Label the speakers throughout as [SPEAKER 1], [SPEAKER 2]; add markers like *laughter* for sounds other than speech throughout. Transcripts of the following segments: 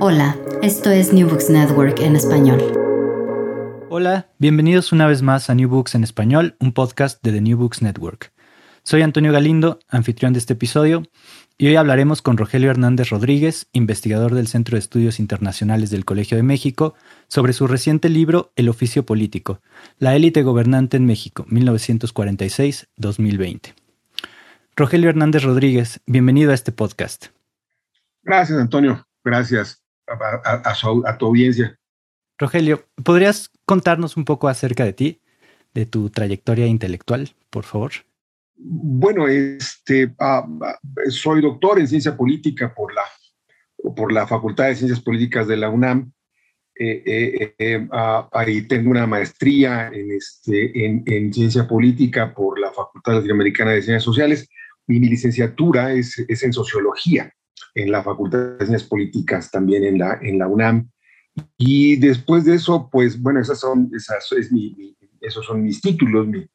[SPEAKER 1] Hola, esto es New Books Network en español.
[SPEAKER 2] Hola, bienvenidos una vez más a New Books en español, un podcast de The New Books Network. Soy Antonio Galindo, anfitrión de este episodio, y hoy hablaremos con Rogelio Hernández Rodríguez, investigador del Centro de Estudios Internacionales del Colegio de México, sobre su reciente libro El oficio político, la élite gobernante en México, 1946-2020. Rogelio Hernández Rodríguez, bienvenido a este podcast.
[SPEAKER 3] Gracias, Antonio gracias a, tu audiencia.
[SPEAKER 2] Rogelio, ¿podrías contarnos un poco acerca de ti, de tu trayectoria intelectual, por favor?
[SPEAKER 3] Bueno, este, ah, soy doctor en ciencia política por la, por la Facultad de Ciencias Políticas de la UNAM. Eh, eh, eh, ah, ahí tengo una maestría en, este, en, en, ciencia política por la Facultad Latinoamericana de Ciencias Sociales y mi licenciatura es, es en sociología en la Facultad de Ciencias Políticas, también en la, en la UNAM. Y después de eso, pues bueno, esas son, esas, es mi, esos son mis títulos, mi,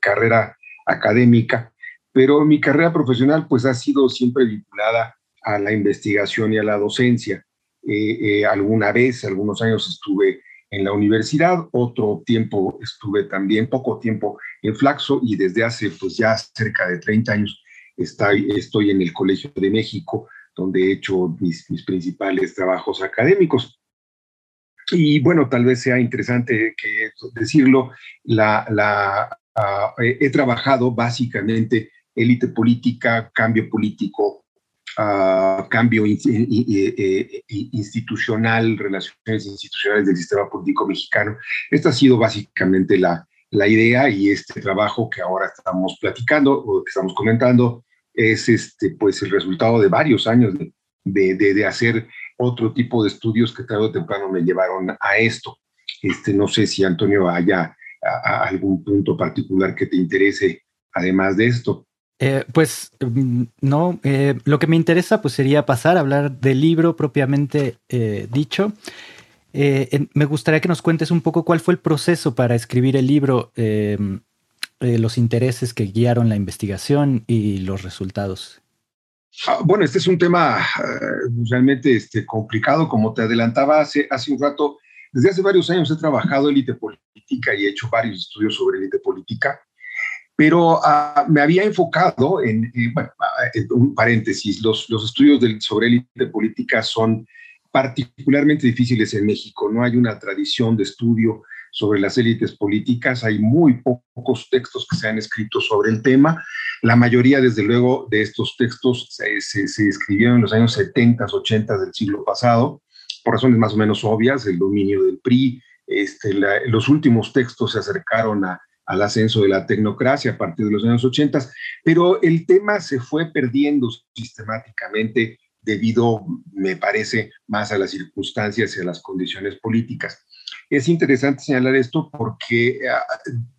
[SPEAKER 3] carrera académica, pero mi carrera profesional pues ha sido siempre vinculada a la investigación y a la docencia. Eh, eh, alguna vez, algunos años estuve en la universidad, otro tiempo estuve también, poco tiempo en Flaxo y desde hace pues ya cerca de 30 años estoy, estoy en el Colegio de México donde he hecho mis, principales trabajos académicos. Y bueno, tal vez sea interesante que decirlo, la, la, ah, he trabajado básicamente élite política, cambio político, uh, cambio institucional, relaciones institucionales del sistema político mexicano. Esta ha sido básicamente la, la idea y este trabajo que ahora estamos platicando o que estamos comentando es este, pues el resultado de varios años de, de, hacer otro tipo de estudios que tarde o temprano me llevaron a esto. Este, no sé si Antonio haya algún punto particular que te interese además de esto.
[SPEAKER 2] Eh, pues mm, no, eh, lo que me interesa pues sería pasar a hablar del libro propiamente eh, dicho. me gustaría que nos cuentes un poco cuál fue el proceso para escribir el libro eh, los intereses que guiaron la investigación y los resultados?
[SPEAKER 3] Ah, bueno, este es un tema eh, realmente este, complicado, como te adelantaba hace, hace un rato. Desde hace varios años he trabajado élite política y he hecho varios estudios sobre élite política, pero ah, me había enfocado en, bueno, ah, un paréntesis, los, los estudios del, sobre élite política son particularmente difíciles en México. No hay una tradición de estudio sobre las élites políticas. Hay muy pocos textos que se han escrito sobre el tema. La mayoría, desde luego, de estos textos se, se, escribieron en los años 70, 80 del siglo pasado, por razones más o menos obvias, el dominio del PRI. Este, los últimos textos se acercaron al ascenso de la tecnocracia a partir de los años 80, pero el tema se fue perdiendo sistemáticamente debido, me parece, más a las circunstancias y a las condiciones políticas. Es interesante señalar esto porque ah,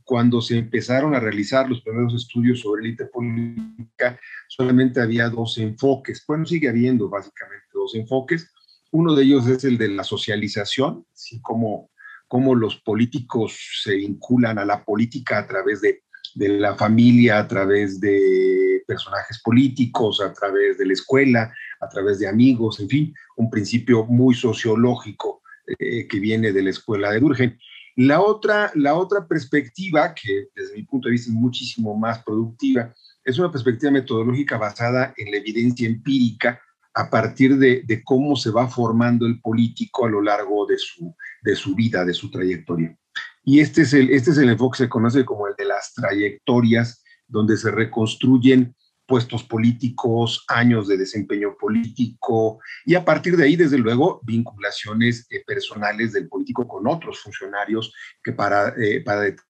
[SPEAKER 3] cuando se empezaron a realizar los primeros estudios sobre élite política, solamente había dos enfoques. Bueno, sigue habiendo básicamente dos enfoques. Uno de ellos es el de la socialización, así como, como los políticos se vinculan a la política a través de, de la familia, a través de personajes políticos, a través de la escuela, a través de amigos, en fin, un principio muy sociológico eh, que viene de la escuela de Durgen. La otra, la otra perspectiva, que desde mi punto de vista es muchísimo más productiva, es una perspectiva metodológica basada en la evidencia empírica a partir de, cómo se va formando el político a lo largo de su, de su vida, de su trayectoria. Y este es, el, este es el enfoque que se conoce como el de las trayectorias, donde se reconstruyen puestos políticos, años de desempeño político y a partir de ahí, desde luego, vinculaciones eh, personales del político con otros funcionarios que para, eh,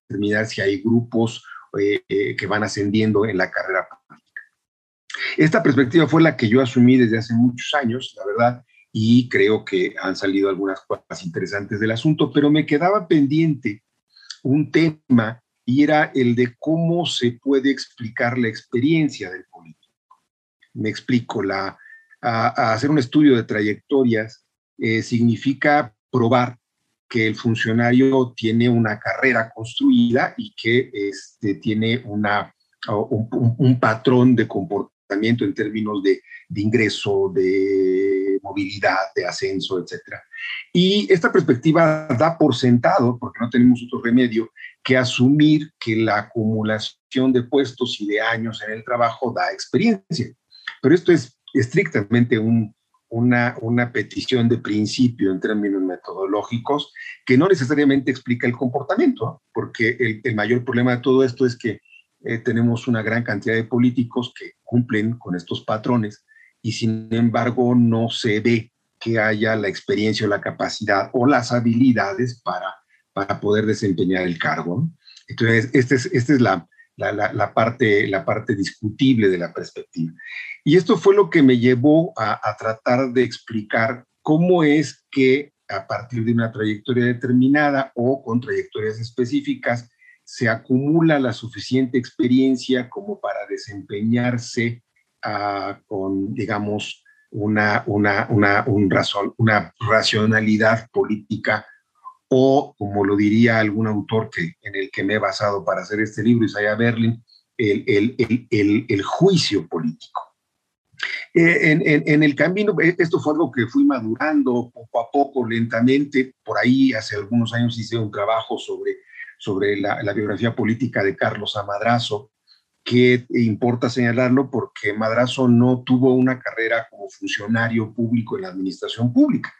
[SPEAKER 3] determinar si hay grupos eh, que van ascendiendo en la carrera política. Esta perspectiva fue la que yo asumí desde hace muchos años, la verdad, y creo que han salido algunas cosas interesantes del asunto, pero me quedaba pendiente un tema y era el de cómo se puede explicar la experiencia del político. Me explico, la, hacer un estudio de trayectorias eh, significa probar que el funcionario tiene una carrera construida y que este, tiene una, un, patrón de comportamiento en términos de, de, ingreso, de movilidad, de ascenso, etc. Y esta perspectiva da por sentado, porque no tenemos otro remedio, que asumir que la acumulación de puestos y de años en el trabajo da experiencia. Pero esto es estrictamente una, una petición de principio en términos metodológicos que no necesariamente explica el comportamiento, porque el, mayor problema de todo esto es que eh, tenemos una gran cantidad de políticos que cumplen con estos patrones y sin embargo no se ve que haya la experiencia o la capacidad o las habilidades para para poder desempeñar el cargo. Entonces, esta es, esta es la, la, parte, la parte discutible de la perspectiva. Y esto fue lo que me llevó a, tratar de explicar cómo es que a partir de una trayectoria determinada o con trayectorias específicas se acumula la suficiente experiencia como para desempeñarse ah, con, digamos, una, una, una, un razón, una racionalidad política o, como lo diría algún autor que, en el que me he basado para hacer este libro, Isaiah Berlin, el, el, el, el juicio político. Eh, en, en, el camino, eh, esto fue algo que fui madurando poco a poco, lentamente. Por ahí, hace algunos años hice un trabajo sobre, sobre la, la biografía política de Carlos Amadrazo, que importa señalarlo porque Madrazo no tuvo una carrera como funcionario público en la administración pública.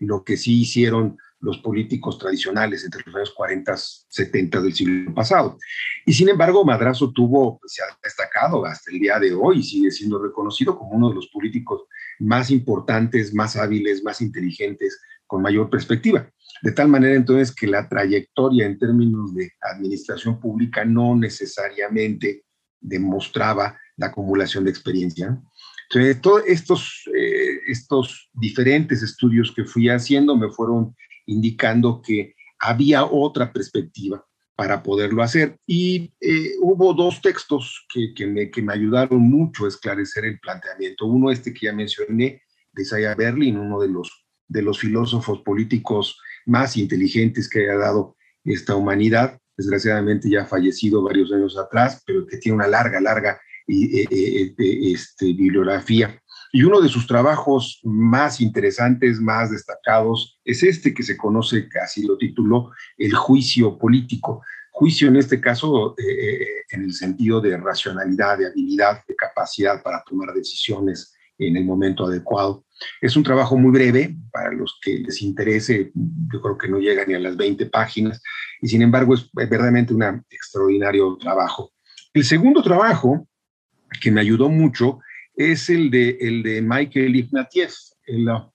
[SPEAKER 3] Lo que sí hicieron los políticos tradicionales entre los años 40, 70 del siglo pasado. Y sin embargo, Madrazo tuvo, pues, se ha destacado hasta el día de hoy, sigue siendo reconocido como uno de los políticos más importantes, más hábiles, más inteligentes, con mayor perspectiva. De tal manera entonces que la trayectoria en términos de administración pública no necesariamente demostraba la acumulación de experiencia. Entonces, todos estos, eh, estos diferentes estudios que fui haciendo me fueron indicando que había otra perspectiva para poderlo hacer. Y eh, hubo dos textos que, que, me, que, me, ayudaron mucho a esclarecer el planteamiento. Uno, este que ya mencioné, de Isaiah Berlin, uno de los, de los filósofos políticos más inteligentes que haya dado esta humanidad, desgraciadamente ya fallecido varios años atrás, pero que tiene una larga, larga eh, eh, este, bibliografía y uno de sus trabajos más interesantes, más destacados, es este que se conoce, casi lo tituló, El juicio político. Juicio en este caso eh, eh, en el sentido de racionalidad, de habilidad, de capacidad para tomar decisiones en el momento adecuado. Es un trabajo muy breve, para los que les interese, yo creo que no llega ni a las 20 páginas, y sin embargo es verdaderamente un extraordinario trabajo. El segundo trabajo que me ayudó mucho es el de, el de Michael Ignatieff, el uh,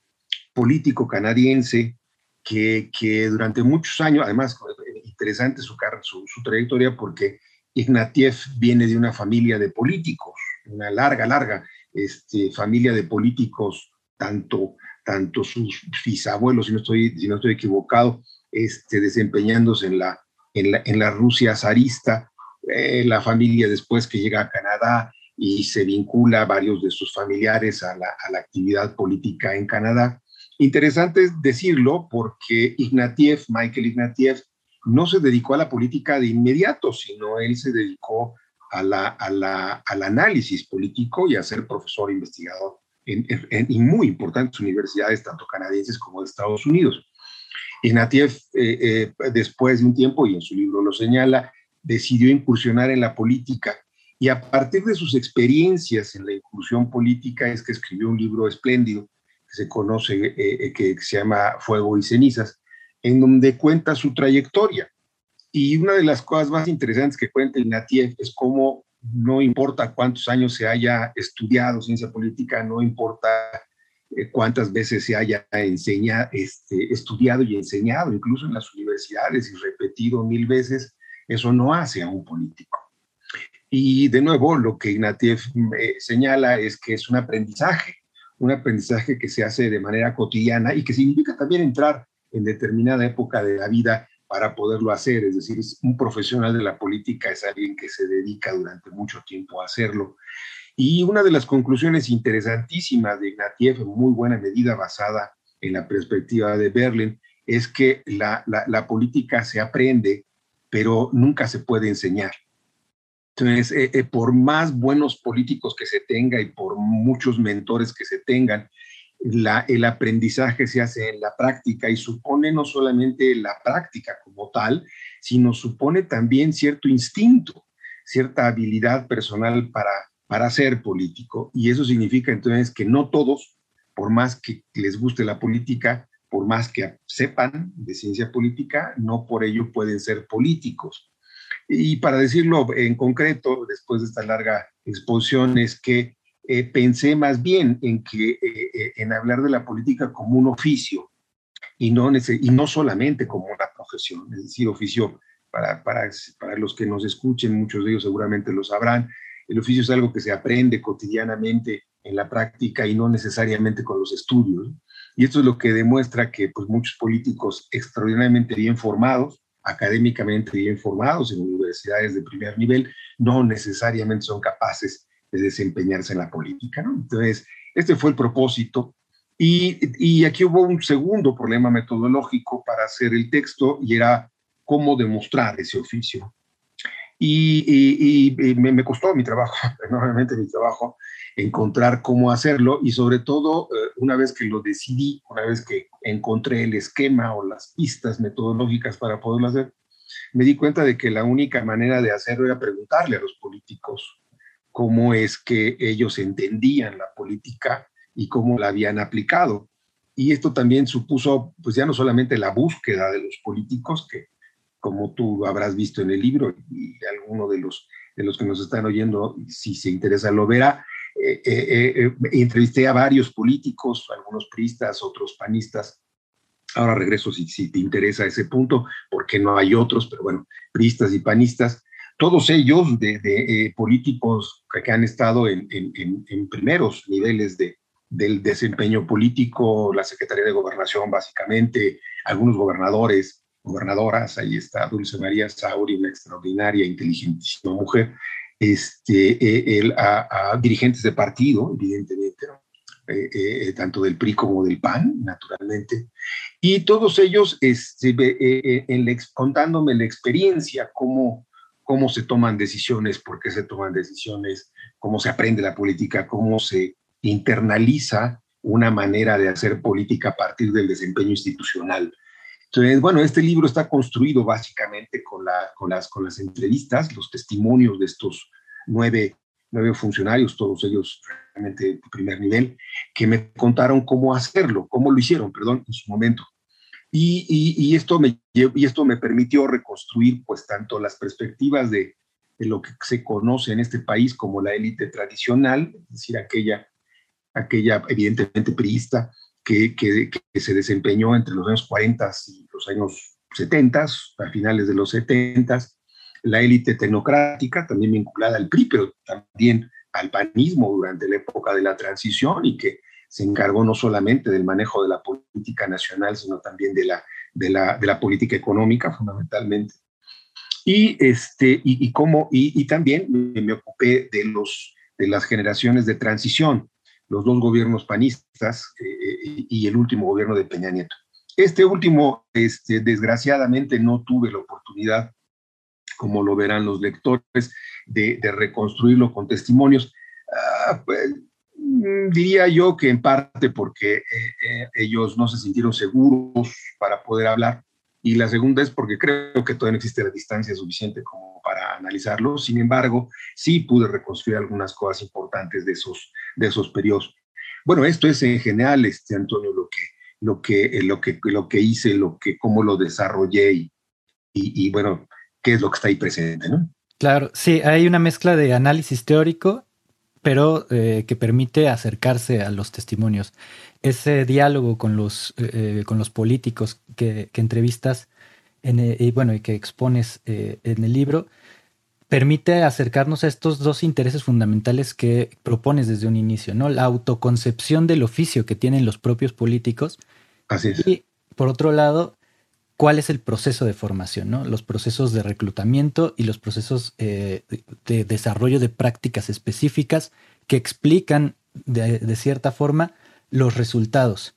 [SPEAKER 3] político canadiense que, que, durante muchos años, además interesante su, su, su trayectoria porque Ignatieff viene de una familia de políticos, una larga, larga este, familia de políticos, tanto, tanto sus bisabuelos, si no estoy, si no estoy equivocado, este, desempeñándose en la, en la, en la Rusia zarista, eh, la familia después que llega a Canadá, y se vincula a varios de sus familiares a la, a la actividad política en Canadá. Interesante decirlo porque Ignatieff, Michael Ignatieff, no se dedicó a la política de inmediato, sino él se dedicó a la, a la, al análisis político y a ser profesor investigador en, muy importantes universidades, tanto canadienses como de Estados Unidos. Ignatieff, eh, eh, después de un tiempo, y en su libro lo señala, decidió incursionar en la política Y a partir de sus experiencias en la inclusión política es que escribió un libro espléndido que se conoce, eh, eh, que se llama Fuego y Cenizas, en donde cuenta su trayectoria. Y una de las cosas más interesantes que cuenta Ignatieff es cómo no importa cuántos años se haya estudiado ciencia política, no importa eh, cuántas veces se haya enseñado, este, estudiado y enseñado, incluso en las universidades y repetido mil veces, eso no hace a un político. Y de nuevo, lo que Ignatieff eh, señala es que es un aprendizaje, un aprendizaje que se hace de manera cotidiana y que significa también entrar en determinada época de la vida para poderlo hacer. Es decir, un profesional de la política es alguien que se dedica durante mucho tiempo a hacerlo. Y una de las conclusiones interesantísimas de Ignatieff, en muy buena medida basada en la perspectiva de Berlin, es que la, la, política se aprende, pero nunca se puede enseñar. Entonces, eh, eh, por más buenos políticos que se tenga y por muchos mentores que se tengan, el aprendizaje se hace en la práctica y supone no solamente la práctica como tal, sino supone también cierto instinto, cierta habilidad personal para, para ser político. Y eso significa entonces que no todos, por más que les guste la política, por más que sepan de ciencia política, no por ello pueden ser políticos. Y para decirlo en concreto, después de esta larga exposición, es que eh, pensé más bien en, que, eh, eh, en hablar de la política como un oficio y no, y no solamente como una profesión, es decir, oficio, para, para, para los que nos escuchen, muchos de ellos seguramente lo sabrán, el oficio es algo que se aprende cotidianamente en la práctica y no necesariamente con los estudios. Y esto es lo que demuestra que pues, muchos políticos extraordinariamente bien formados, académicamente bien formados en universidades de primer nivel, no necesariamente son capaces desempeñarse en la política. ¿no? Entonces, este fue el propósito. Y, y, aquí hubo un segundo problema metodológico para hacer el texto y era cómo demostrar ese oficio. Y, y, me, costó mi trabajo, *laughs* enormemente mi trabajo, encontrar cómo hacerlo y sobre todo eh, una vez que lo decidí, una vez que encontré el esquema o las pistas metodológicas para poderlo hacer, me di cuenta de que la única manera de hacerlo era preguntarle a los políticos cómo es que ellos entendían la política y cómo la habían aplicado. Y esto también supuso, pues ya no solamente la búsqueda de los políticos, que como tú habrás visto en el libro y alguno de los, de los que nos están oyendo, si se interesa, lo verá, eh, eh, eh, entrevisté a varios políticos, algunos priistas, otros panistas. Ahora regreso si, si te interesa ese punto, porque no hay otros, pero bueno, priistas y panistas todos ellos de, eh, políticos que han estado en, primeros niveles de, del desempeño político, la Secretaría de Gobernación básicamente, algunos gobernadores, gobernadoras, ahí está Dulce María Sauri, una extraordinaria, inteligentísima mujer, este, eh, el, a, dirigentes de partido, evidentemente, eh, tanto del PRI como del PAN, naturalmente, y todos ellos este, contándome la experiencia, cómo cómo se toman decisiones, por qué se toman decisiones, cómo se aprende la política, cómo se internaliza una manera de hacer política a partir del desempeño institucional. Entonces, bueno, este libro está construido básicamente con, la, con, las, con las entrevistas, los testimonios de estos nueve, nueve funcionarios, todos ellos realmente de primer nivel, que me contaron cómo hacerlo, cómo lo hicieron, perdón, en su momento. Y, esto me, y esto me permitió reconstruir pues tanto las perspectivas de, lo que se conoce en este país como la élite tradicional, es decir, aquella, aquella evidentemente priista que, que, se desempeñó entre los años 40 y los años 70, a finales de los 70, la élite tecnocrática, también vinculada al PRI, pero también al panismo durante la época de la transición y que se encargó no solamente del manejo de la política nacional, sino también de la, de la, de la política económica, fundamentalmente. Y, este, y, y, cómo, y, también me, ocupé de, los, de las generaciones de transición, los dos gobiernos panistas eh, y el último gobierno de Peña Nieto. Este último, este, desgraciadamente, no tuve la oportunidad, como lo verán los lectores, de, reconstruirlo con testimonios. Ah, pues, Mm, diría yo que en parte porque eh, eh, ellos no se sintieron seguros para poder hablar y la segunda es porque creo que todavía no existe la distancia suficiente como para analizarlo. Sin embargo, sí pude reconstruir algunas cosas importantes de esos, de esos periodos. Bueno, esto es en general, este, Antonio, lo que, lo que, eh, lo que, lo que hice, lo que, cómo lo desarrollé y, y, bueno, qué es lo que está ahí presente.
[SPEAKER 2] Claro, sí, hay una mezcla de análisis teórico, pero eh, que permite acercarse a los testimonios. Ese diálogo con los, eh, con los políticos que, que entrevistas en, y bueno, y que expones en el libro, permite acercarnos a estos dos intereses fundamentales que propones desde un inicio, ¿no? La autoconcepción del oficio que tienen los propios políticos.
[SPEAKER 3] Así es.
[SPEAKER 2] Y por otro lado, cuál es el proceso de formación. Los procesos de reclutamiento y los procesos eh, de desarrollo de prácticas específicas que explican de, cierta forma los resultados.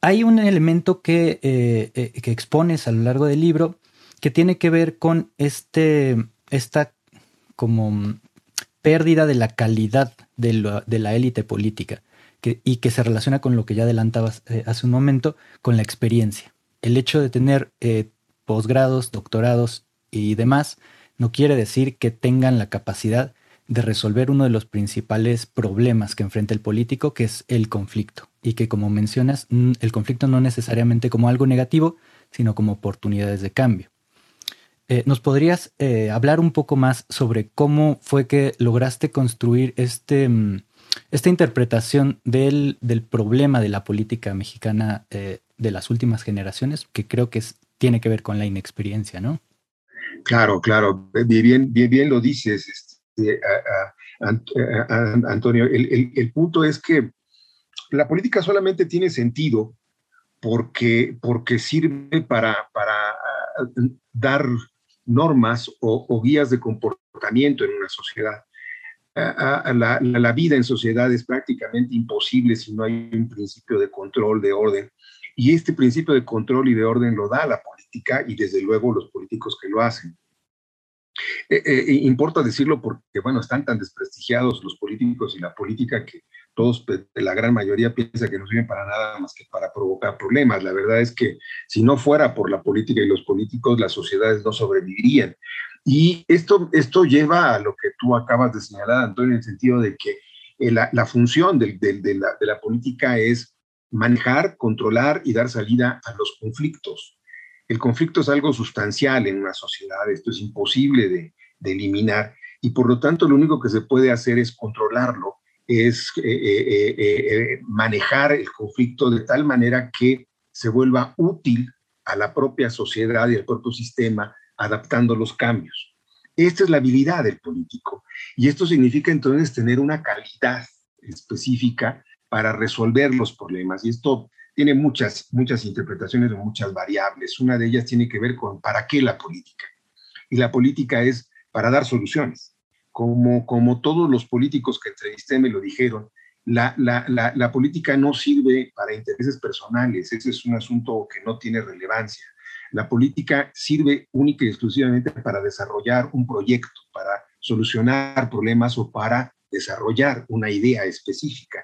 [SPEAKER 2] Hay un elemento que, eh, eh, que expones a lo largo del libro que tiene que ver con este esta como pérdida de la calidad de, la élite política y que se relaciona con lo que ya adelantabas hace un momento, con la experiencia. El hecho de tener eh, posgrados, doctorados y demás no quiere decir que tengan la capacidad de resolver uno de los principales problemas que enfrenta el político, que es el conflicto. Y que como mencionas, el conflicto no necesariamente como algo negativo, sino como oportunidades de cambio. Eh, ¿Nos podrías eh, hablar un poco más sobre cómo fue que lograste construir este, mm, esta interpretación del, problema de la política mexicana de las últimas generaciones, que creo que tiene que ver con la inexperiencia, ¿no?
[SPEAKER 3] Claro, claro, bien, bien, bien lo dices, este, Antonio. El, punto es que la política solamente tiene sentido porque, porque sirve para, para dar normas o, guías de comportamiento en una sociedad. la, vida en sociedad es prácticamente imposible si no hay un principio de control, de orden. Y este principio de control y de orden lo da la política y desde luego los políticos que lo hacen. Eh, eh, importa decirlo porque, bueno, están tan desprestigiados los políticos y la política que todos, la gran mayoría piensa que no sirven para nada más que para provocar problemas. La verdad es que si no fuera por la política y los políticos, las sociedades no sobrevivirían. Y esto, esto lleva a lo que tú acabas de señalar, Antonio, en el sentido de que eh, la, función de la política es manejar, controlar y dar salida a los conflictos. El conflicto es algo sustancial en una sociedad, esto es imposible de, eliminar y por lo tanto lo único que se puede hacer es controlarlo es eh, eh, eh, manejar el conflicto de tal manera que se vuelva útil a la propia sociedad y al propio sistema, adaptando los cambios. Esta es la habilidad del político. Y esto significa entonces tener una calidad específica para resolver los problemas. Y esto tiene muchas, muchas interpretaciones de muchas variables. Una de ellas tiene que ver con para qué la política. Y la política es para dar soluciones como, como todos los políticos que entrevisté me lo dijeron, la, la, la, política no sirve para intereses personales, ese es un asunto que no tiene relevancia. La política sirve única y exclusivamente para desarrollar un proyecto, para solucionar problemas o para desarrollar una idea específica.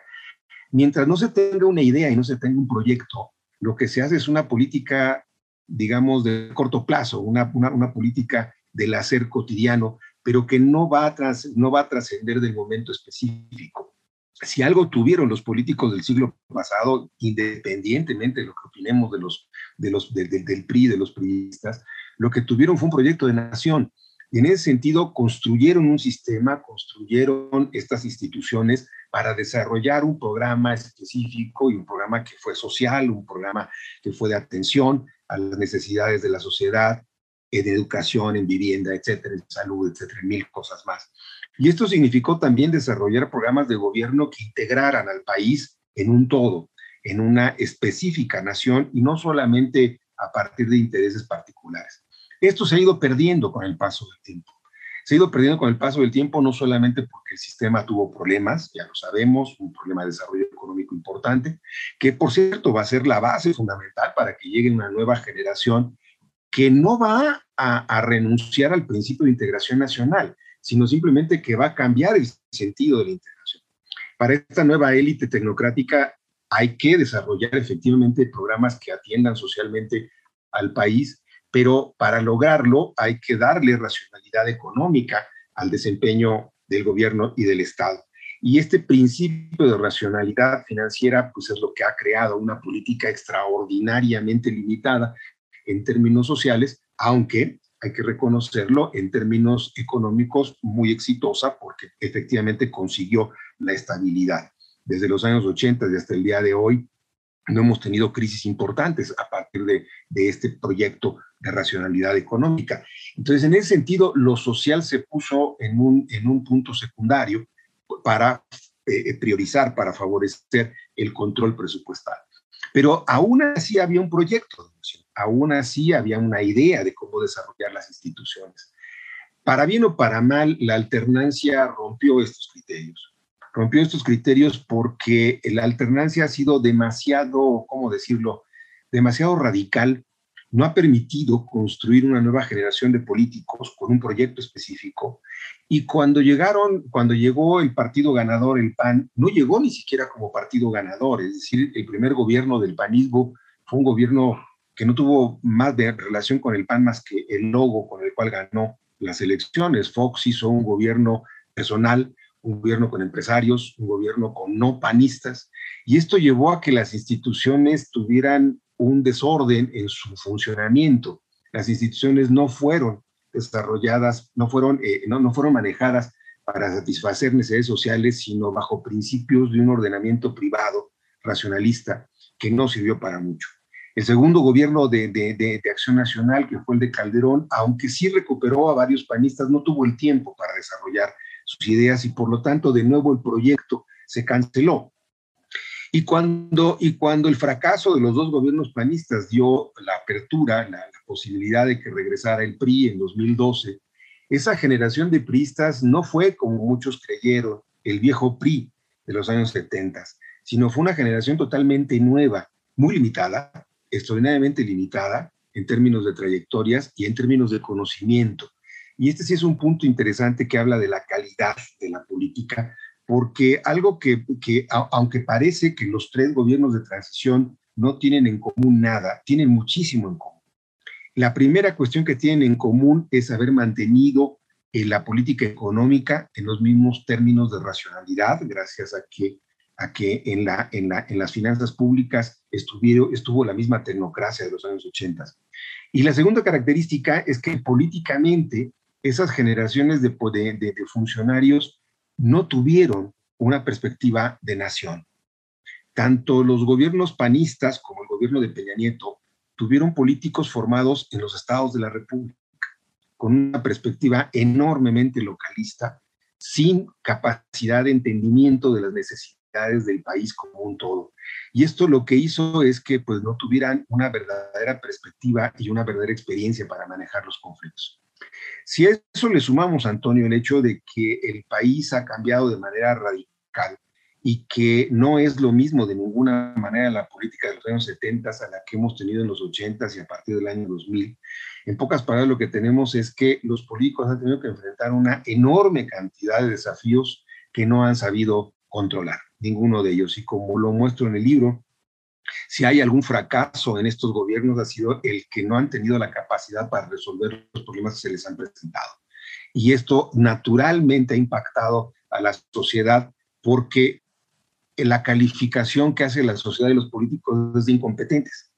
[SPEAKER 3] Mientras no se tenga una idea y no se tenga un proyecto, lo que se hace es una política, digamos, de corto plazo, una, una, política del hacer cotidiano, pero que no va, a no va a trascender del momento específico. Si algo tuvieron los políticos del siglo pasado, independientemente de lo que opinemos de los, de los, del PRI, de los priistas, lo que tuvieron fue un proyecto de nación. Y en ese sentido construyeron un sistema, construyeron estas instituciones para desarrollar un programa específico y un programa que fue social, un programa que fue de atención a las necesidades de la sociedad, en educación, en vivienda, etcétera, en salud, etcétera, mil cosas más. Y esto significó también desarrollar programas de gobierno que integraran al país en un todo, en una específica nación y no solamente a partir de intereses particulares. Esto se ha ido perdiendo con el paso del tiempo. Se ha ido perdiendo con el paso del tiempo no solamente porque el sistema tuvo problemas, ya lo sabemos, un problema de desarrollo económico importante, que por cierto va a ser la base fundamental para que llegue una nueva generación que no va a, renunciar al principio de integración nacional, sino simplemente que va a cambiar el sentido de la integración. Para esta nueva élite tecnocrática hay que desarrollar efectivamente programas que atiendan socialmente al país, pero para lograrlo hay que darle racionalidad económica al desempeño del gobierno y del Estado. Y este principio de racionalidad financiera, pues es lo que ha creado una política extraordinariamente limitada en términos sociales, aunque hay que reconocerlo en términos económicos muy exitosa porque efectivamente consiguió la estabilidad. Desde los años 80 y hasta el día de hoy no hemos tenido crisis importantes a partir de, este proyecto de racionalidad económica. Entonces, en ese sentido, lo social se puso en un, en un punto secundario para eh, priorizar, para favorecer el control presupuestal. Pero aún así había un proyecto aún así había una idea de cómo desarrollar las instituciones. Para bien o para mal, la alternancia rompió estos criterios. Rompió estos criterios porque la alternancia ha sido demasiado, ¿cómo decirlo?, demasiado radical no ha permitido construir una nueva generación de políticos con un proyecto específico. Y cuando llegaron, cuando llegó el partido ganador, el PAN, no llegó ni siquiera como partido ganador, es decir, el primer gobierno del panismo fue un gobierno que no tuvo más de relación con el PAN más que el logo con el cual ganó las elecciones. Fox hizo un gobierno personal, un gobierno con empresarios, un gobierno con no panistas, y esto llevó a que las instituciones tuvieran un desorden en su funcionamiento. Las instituciones no fueron desarrolladas, no fueron, eh, no, no fueron manejadas para satisfacer necesidades sociales, sino bajo principios de un ordenamiento privado, racionalista, que no sirvió para mucho. El segundo gobierno de, de, de, de, Acción Nacional, que fue el de Calderón, aunque sí recuperó a varios panistas, no tuvo el tiempo para desarrollar sus ideas y por lo tanto de nuevo el proyecto se canceló. Y cuando, y cuando el fracaso de los dos gobiernos panistas dio la apertura, la posibilidad de que regresara el PRI en 2012, esa generación de priistas no fue, como muchos creyeron, el viejo PRI de los años 70, sino fue una generación totalmente nueva, muy limitada, extraordinariamente limitada en términos de trayectorias y en términos de conocimiento. Y este sí es un punto interesante que habla de la calidad de la política, porque algo que, que aunque parece que los tres gobiernos de transición no tienen en común nada, tienen muchísimo en común. La primera cuestión que tienen en común es haber mantenido eh, la política económica en los mismos términos de racionalidad, gracias a que, a que en, la, en, la, en las finanzas públicas estuvieron, estuvo la misma tecnocracia de los años 80. Y la segunda característica es que políticamente esas generaciones de, funcionarios no tuvieron una perspectiva de nación. Tanto los gobiernos panistas como el gobierno de Peña Nieto tuvieron políticos formados en los estados de la República, con una perspectiva enormemente localista, sin capacidad de entendimiento de las necesidades del país como un todo. Y esto lo que hizo es que pues, no tuvieran una verdadera perspectiva y una verdadera experiencia para manejar los conflictos. Si a eso le sumamos, Antonio, el hecho de que el país ha cambiado de manera radical y que no es lo mismo de ninguna manera la política de los años 70 a la que hemos tenido en los 80 y a partir del año 2000. En pocas palabras, lo que tenemos es que los políticos han tenido que enfrentar una enorme cantidad de desafíos que no han sabido controlar, ninguno de ellos. Y como lo muestro en el libro, si hay algún fracaso en estos gobiernos ha sido el que no han tenido la capacidad para resolver los problemas que se les han presentado. Y esto naturalmente ha impactado a la sociedad porque la calificación que hace la sociedad de los políticos es de incompetentes.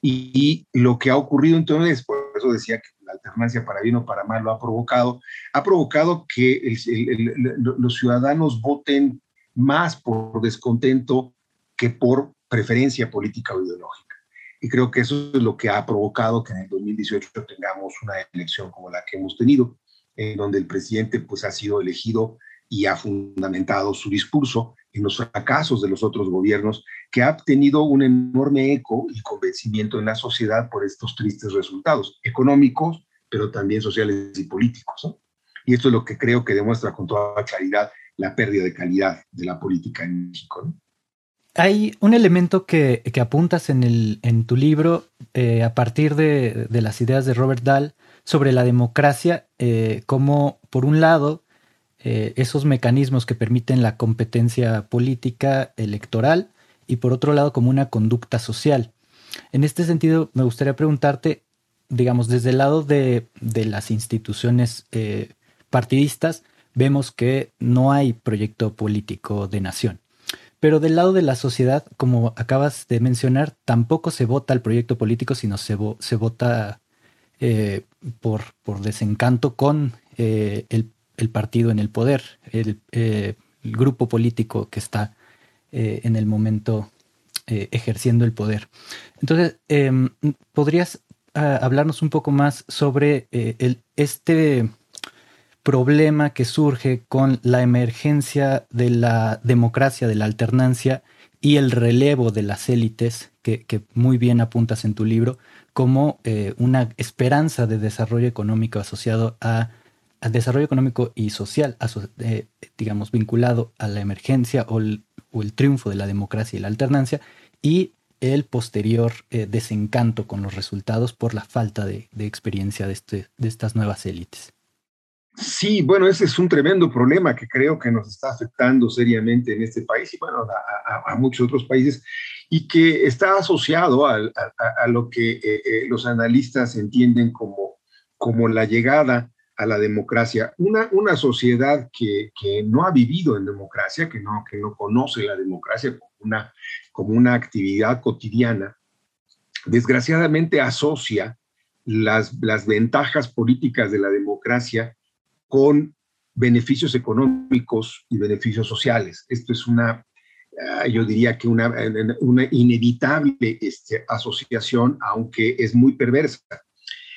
[SPEAKER 3] Y, lo que ha ocurrido entonces, por eso decía que la alternancia para bien o para mal lo ha provocado, ha provocado que el, el, el, los ciudadanos voten más por descontento que por preferencia política o ideológica. Y creo que eso es lo que ha provocado que en el 2018 tengamos una elección como la que hemos tenido, en donde el presidente pues ha sido elegido y ha fundamentado su discurso en los fracasos de los otros gobiernos, que ha tenido un enorme eco y convencimiento en la sociedad por estos tristes resultados económicos, pero también sociales y políticos. Y esto es lo que creo que demuestra con toda claridad la pérdida de calidad de la política en México.
[SPEAKER 2] Hay un elemento que, apuntas en, el, en, tu libro eh, a partir de, las ideas de Robert Dahl sobre la democracia, eh, como por un lado eh, esos mecanismos que permiten la competencia política electoral y por otro lado como una conducta social. En este sentido, me gustaría preguntarte, digamos, desde el lado de, las instituciones partidistas, vemos que no hay proyecto político de nación. Pero del lado de la sociedad, como acabas de mencionar, tampoco se vota el proyecto político, sino se, se vota eh, por, por, desencanto con eh, el, partido en el poder, el, el grupo político que está en el momento eh, ejerciendo el poder. Entonces, em, ¿podrías ah, hablarnos un poco más sobre eh, el, este problema que surge con la emergencia de la democracia, de la alternancia y el relevo de las élites, que, muy bien apuntas en tu libro, como eh, una esperanza de desarrollo económico asociado a, desarrollo económico y social, digamos, vinculado a la emergencia o el, triunfo de la democracia y la alternancia, y el posterior eh, desencanto con los resultados por la falta de, experiencia de, este, de estas nuevas élites.
[SPEAKER 3] Sí, bueno, ese es un tremendo problema que creo que nos está afectando seriamente en este país y bueno, a, muchos otros países y que está asociado a, lo que eh, eh, los analistas entienden como, como la llegada a la democracia. Una, una sociedad que, que, no ha vivido en democracia, que no, que no conoce la democracia como una, como una actividad cotidiana, desgraciadamente asocia las, las ventajas políticas de la democracia con beneficios económicos y beneficios sociales. Esto es una, ah, yo diría que una, una inevitable este, asociación, aunque es muy perversa.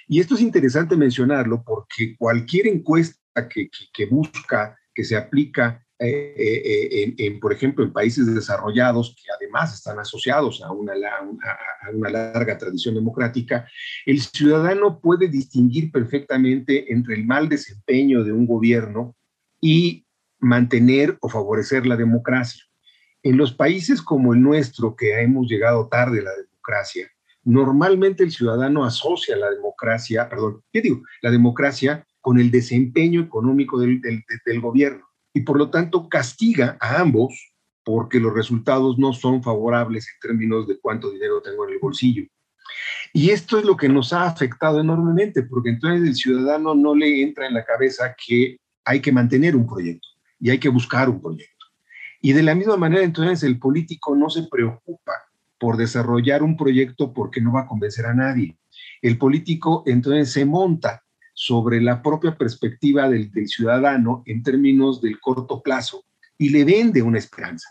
[SPEAKER 3] Y esto es interesante mencionarlo porque cualquier encuesta que, que, busca, que se aplica, eh, eh, en, por ejemplo, en países desarrollados, que además están asociados a una, a una larga tradición democrática, el ciudadano puede distinguir perfectamente entre el mal desempeño de un gobierno y mantener o favorecer la democracia. En los países como el nuestro, que hemos llegado tarde a la democracia, normalmente el ciudadano asocia la democracia, perdón, ¿qué digo? La democracia con el desempeño económico del, gobierno y por lo tanto castiga a ambos porque los resultados no son favorables en términos de cuánto dinero tengo en el bolsillo. Y esto es lo que nos ha afectado enormemente, porque entonces el ciudadano no le entra en la cabeza que hay que mantener un proyecto y hay que buscar un proyecto. Y de la misma manera, entonces el político no se preocupa por desarrollar un proyecto porque no va a convencer a nadie. El político entonces se monta sobre la propia perspectiva del, ciudadano en términos del corto plazo y le vende una esperanza.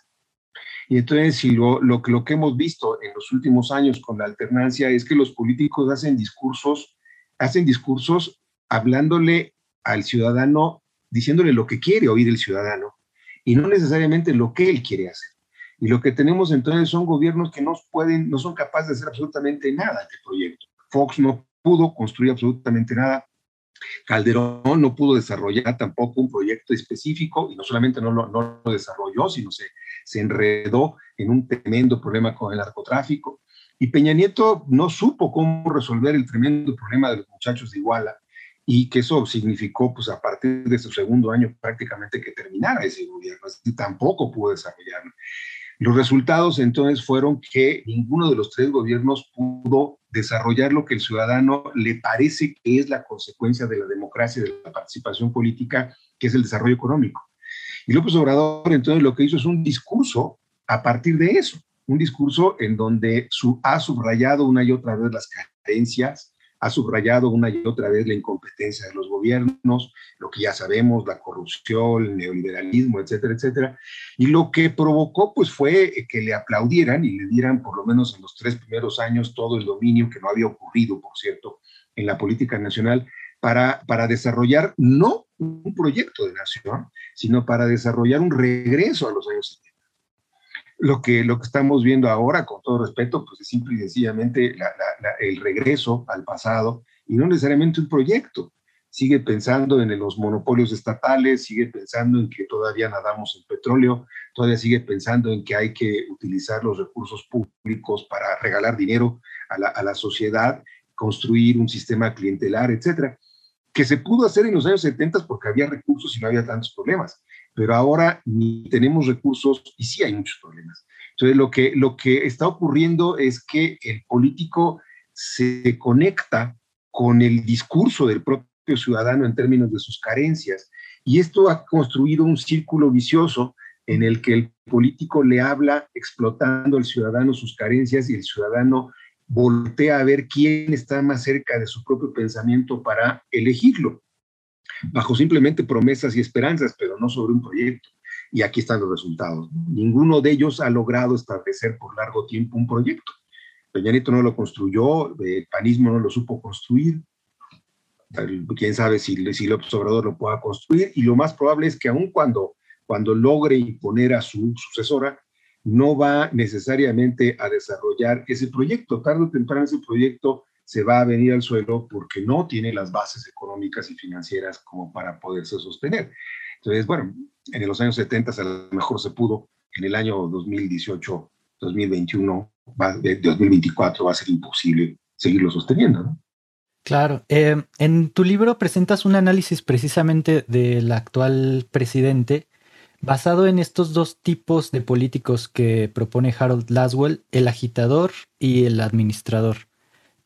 [SPEAKER 3] Y entonces, si lo, lo, lo, que hemos visto en los últimos años con la alternancia es que los políticos hacen discursos, hacen discursos hablándole al ciudadano, diciéndole lo que quiere oír el ciudadano y no necesariamente lo que él quiere hacer. Y lo que tenemos entonces son gobiernos que no, pueden, no son capaces de hacer absolutamente nada de proyecto. Fox no pudo construir absolutamente nada. Calderón no pudo desarrollar tampoco un proyecto específico y no solamente no lo, desarrolló, sino se, se enredó en un tremendo problema con el narcotráfico. Y Peña Nieto no supo cómo resolver el tremendo problema de los muchachos de Iguala y que eso significó, pues a partir de su segundo año prácticamente que terminara ese gobierno, así tampoco pudo desarrollarlo. Los resultados entonces fueron que ninguno de los tres gobiernos pudo desarrollar lo que el ciudadano le parece que es la consecuencia de la democracia de la participación política, que es el desarrollo económico. Y López Obrador entonces lo que hizo es un discurso a partir de eso, un discurso en donde su, ha subrayado una y otra vez las carencias, ha subrayado una y otra vez la incompetencia de los gobiernos, lo que ya sabemos, la corrupción, el neoliberalismo, etcétera, etcétera. Y lo que provocó, pues, fue que le aplaudieran y le dieran, por lo menos en los tres primeros años, todo el dominio que no había ocurrido, por cierto, en la política nacional, para, para desarrollar no un proyecto de nación, sino para desarrollar un regreso a los años 70 lo que, lo que estamos viendo ahora, con todo respeto, pues es simple y sencillamente el regreso al pasado y no necesariamente un proyecto. Sigue pensando en los monopolios estatales, sigue pensando en que todavía nadamos en petróleo, todavía sigue pensando en que hay que utilizar los recursos públicos para regalar dinero a la, a la sociedad, construir un sistema clientelar, etcétera, que se pudo hacer en los años 70 porque había recursos y no había tantos problemas pero ahora ni tenemos recursos y sí hay muchos problemas. Entonces, lo que, lo que está ocurriendo es que el político se conecta con el discurso del propio ciudadano en términos de sus carencias. Y esto ha construido un círculo vicioso en el que el político le habla explotando al ciudadano sus carencias y el ciudadano voltea a ver quién está más cerca de su propio pensamiento para elegirlo, bajo simplemente promesas y esperanzas, pero no sobre un proyecto. Y aquí están los resultados. Ninguno de ellos ha logrado establecer por largo tiempo un proyecto. Peña no lo construyó, el panismo no lo supo construir, quién sabe si, si López Obrador lo pueda construir, y lo más probable es que aun cuando, cuando logre imponer a su sucesora, no va necesariamente a desarrollar ese proyecto. Tarde o temprano ese proyecto se va a venir al suelo porque no tiene las bases económicas y financieras como para poderse sostener. Entonces, bueno, en los años 70 a lo mejor se pudo, en el año 2018, 2021, va, 2024 va a ser imposible seguirlo sosteniendo, ¿no?
[SPEAKER 2] Claro. Eh, en tu libro presentas un análisis precisamente del actual presidente basado en estos dos tipos de políticos que propone Harold Laswell, el agitador y el administrador.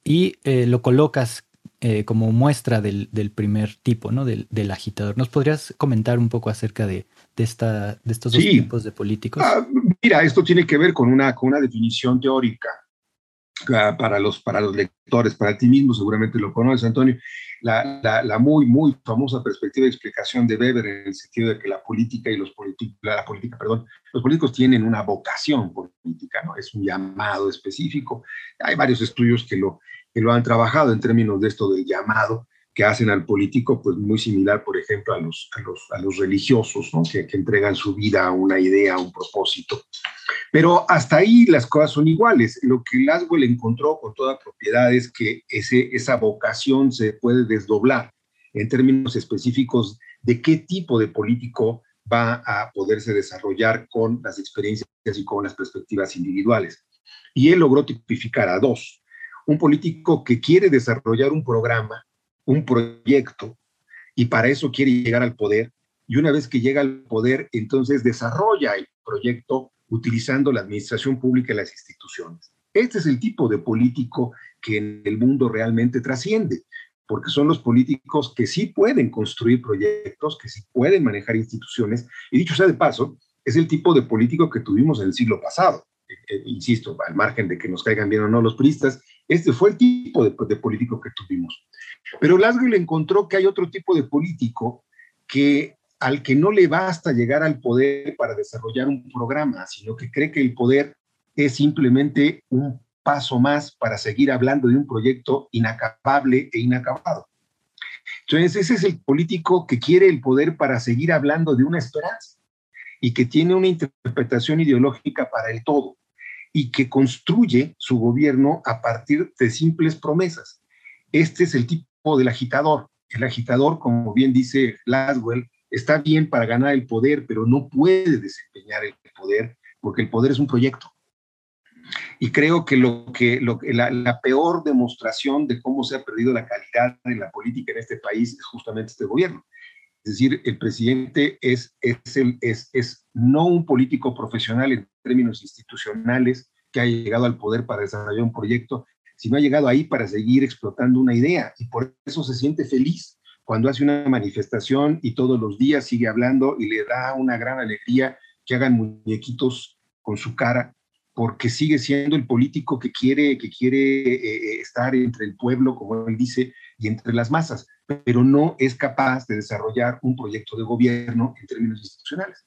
[SPEAKER 2] Y eh, lo colocas eh, como muestra del, primer tipo, ¿no? Del, agitador. ¿Nos podrías comentar un poco acerca de, esta, de estos dos tipos de políticos?
[SPEAKER 3] Ah, mira, esto tiene que ver con una, con una definición teórica para los, para los lectores, para ti mismo seguramente lo conoces, Antonio la, la, muy, muy famosa perspectiva de explicación de Weber en el sentido de que la política y los políticos, la política, perdón, los políticos tienen una vocación política, ¿no? Es un llamado específico. Hay varios estudios que lo, que lo han trabajado en términos de esto del llamado que hacen al político, pues muy similar, por ejemplo, a los, a los, a los religiosos, que entregan su vida a una idea, a un propósito. Pero hasta ahí las cosas son iguales. Lo que Laswell encontró con toda propiedad es que ese, esa vocación se puede desdoblar en términos específicos de qué tipo de político va a poderse desarrollar con las experiencias y con las perspectivas individuales. Y él logró tipificar a dos. Un político que quiere desarrollar un programa, un proyecto, y para eso quiere llegar al poder, y una vez que llega al poder, entonces desarrolla el proyecto utilizando la administración pública y las instituciones. Este es el tipo de político que en el mundo realmente trasciende, porque son los políticos que sí pueden construir proyectos, que sí pueden manejar instituciones, y dicho sea de paso, es el tipo de político que tuvimos en el siglo pasado. Eh, eh, insisto, al margen de que nos caigan bien o no los priistas, este fue el tipo de, de político que tuvimos. Pero le encontró que hay otro tipo de político que al que no le basta llegar al poder para desarrollar un programa, sino que cree que el poder es simplemente un paso más para seguir hablando de un proyecto inacabable e inacabado. Entonces, ese es el político que quiere el poder para seguir hablando de una esperanza y que tiene una interpretación ideológica para el todo y que construye su gobierno a partir de simples promesas. Este es el tipo del agitador. El agitador, como bien dice Laswell, está bien para ganar el poder, pero no puede desempeñar el poder porque el poder es un proyecto. Y creo que, lo que, lo, la, la peor demostración de cómo se ha perdido la calidad en la política en este país es justamente este gobierno. Es decir, el presidente es, es, el, es, es no un político profesional términos institucionales que ha llegado al poder para desarrollar un proyecto, sino ha llegado ahí para seguir explotando una idea y por eso se siente feliz cuando hace una manifestación y todos los días sigue hablando y le da una gran alegría que hagan muñequitos con su cara, porque sigue siendo el político que quiere, que quiere eh, eh, estar entre el pueblo, como él dice, y entre las masas, pero no es capaz de desarrollar un proyecto de gobierno en términos institucionales.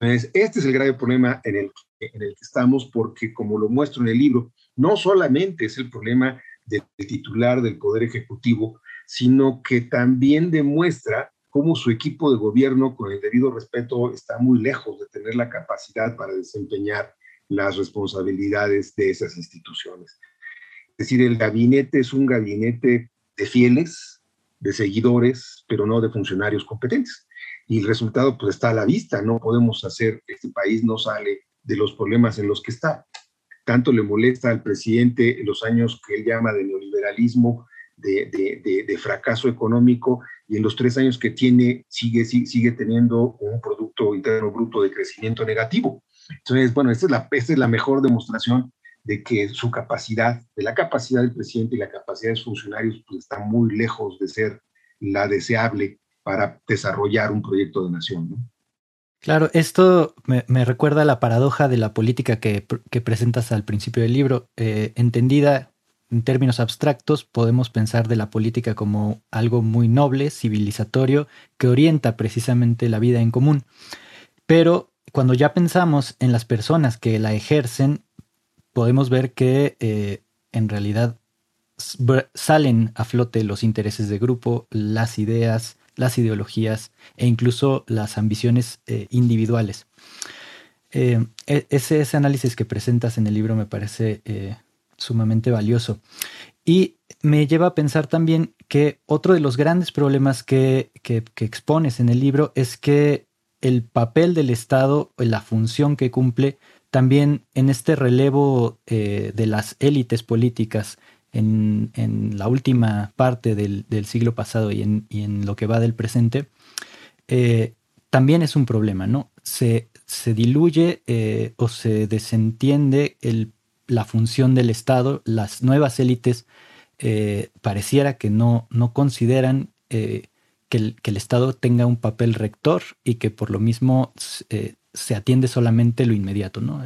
[SPEAKER 3] Entonces, este es el grave problema en el, en el que estamos, porque como lo muestro en el libro, no solamente es el problema del titular del Poder Ejecutivo, sino que también demuestra cómo su equipo de gobierno, con el debido respeto, está muy lejos de tener la capacidad para desempeñar las responsabilidades de esas instituciones. Es decir, el gabinete es un gabinete de fieles, de seguidores, pero no de funcionarios competentes. Y el resultado pues está a la vista, no podemos hacer, este país no sale de los problemas en los que está. Tanto le molesta al presidente los años que él llama de neoliberalismo, de, fracaso económico y en los tres años que tiene sigue, sigue, teniendo un Producto Interno Bruto de crecimiento negativo. Entonces, bueno, esta es la, esta es la mejor demostración de que su capacidad, de la capacidad del presidente y la capacidad de sus funcionarios, pues está muy lejos de ser la deseable para desarrollar un proyecto de nación. ¿no?
[SPEAKER 2] Claro, esto me, recuerda a la paradoja de la política que, presentas al principio del libro. Eh, entendida en términos abstractos, podemos pensar de la política como algo muy noble, civilizatorio, que orienta precisamente la vida en común. Pero cuando ya pensamos en las personas que la ejercen, podemos ver que eh, en realidad salen a flote los intereses de grupo, las ideas, las ideologías e incluso las ambiciones eh, individuales. Eh, e-, ese, análisis que presentas en el libro me parece sumamente valioso. Y me lleva a pensar también que otro de los grandes problemas que, que, expones en el libro es que el papel del Estado, la función que cumple, también en este relevo eh, de las élites políticas en, la última parte del, siglo pasado y en, lo que va del presente, eh, también es un problema, ¿no? Se, diluye eh, o se desentiende la función del Estado, las nuevas élites pareciera que no, no consideran que el, que, el, Estado tenga un papel rector y que por lo mismo se atiende solamente lo inmediato, ¿no?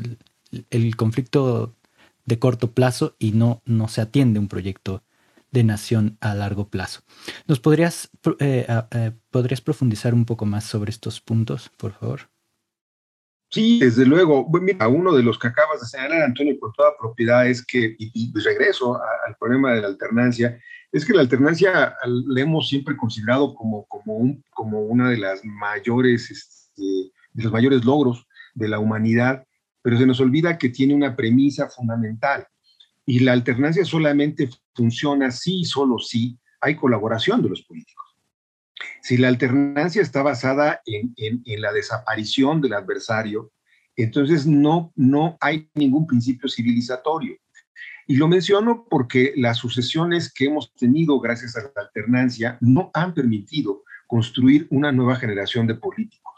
[SPEAKER 2] El, conflicto de corto plazo y no, no se atiende un proyecto de nación a largo plazo. ¿Nos podrías, eh, eh, podrías profundizar un poco más sobre estos puntos, por favor?
[SPEAKER 3] Sí, desde luego. Mira, uno de los que acabas de señalar, Antonio, con toda propiedad, es que, y, regreso al problema de la alternancia, es que la alternancia la hemos siempre considerado como, como, un, como una de las mayores este, de los mayores logros de la humanidad, pero se nos olvida que tiene una premisa fundamental. Y la alternancia solamente funciona si, solo si, hay colaboración de los políticos. Si la alternancia está basada en, la desaparición del adversario, entonces no, no hay ningún principio civilizatorio. Y lo menciono porque las sucesiones que hemos tenido gracias a la alternancia no han permitido construir una nueva generación de políticos.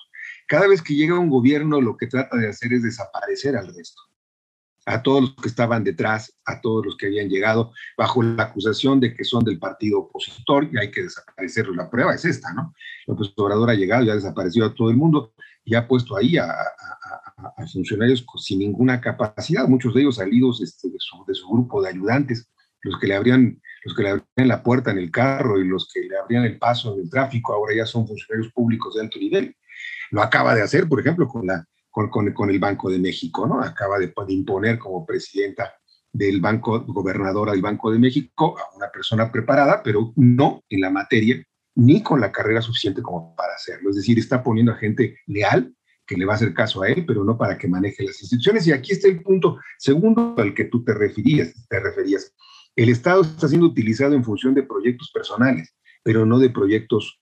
[SPEAKER 3] Cada vez que llega un gobierno, lo que trata de hacer es desaparecer al resto, a todos los que estaban detrás, a todos los que habían llegado bajo la acusación de que son del partido opositor y hay que desaparecerlos. La prueba es esta, ¿no? López Obrador ha llegado y ha desaparecido a todo el mundo y ha puesto ahí a, funcionarios sin ninguna capacidad, muchos de ellos salidos este, de, su, de, su, grupo de ayudantes, los que le abrían los que le abrían la puerta en el carro y los que le abrían el paso en el tráfico, ahora ya son funcionarios públicos de alto nivel. Lo acaba de hacer, por ejemplo, con, la, con, con, el Banco de México, ¿no? Acaba de, imponer como presidenta del banco, gobernadora del Banco de México, a una persona preparada, pero no en la materia, ni con la carrera suficiente como para hacerlo. Es decir, está poniendo a gente leal que le va a hacer caso a él, pero no para que maneje las instituciones. Y aquí está el punto segundo al que tú te referías, te referías. El Estado está siendo utilizado en función de proyectos personales, pero no de proyectos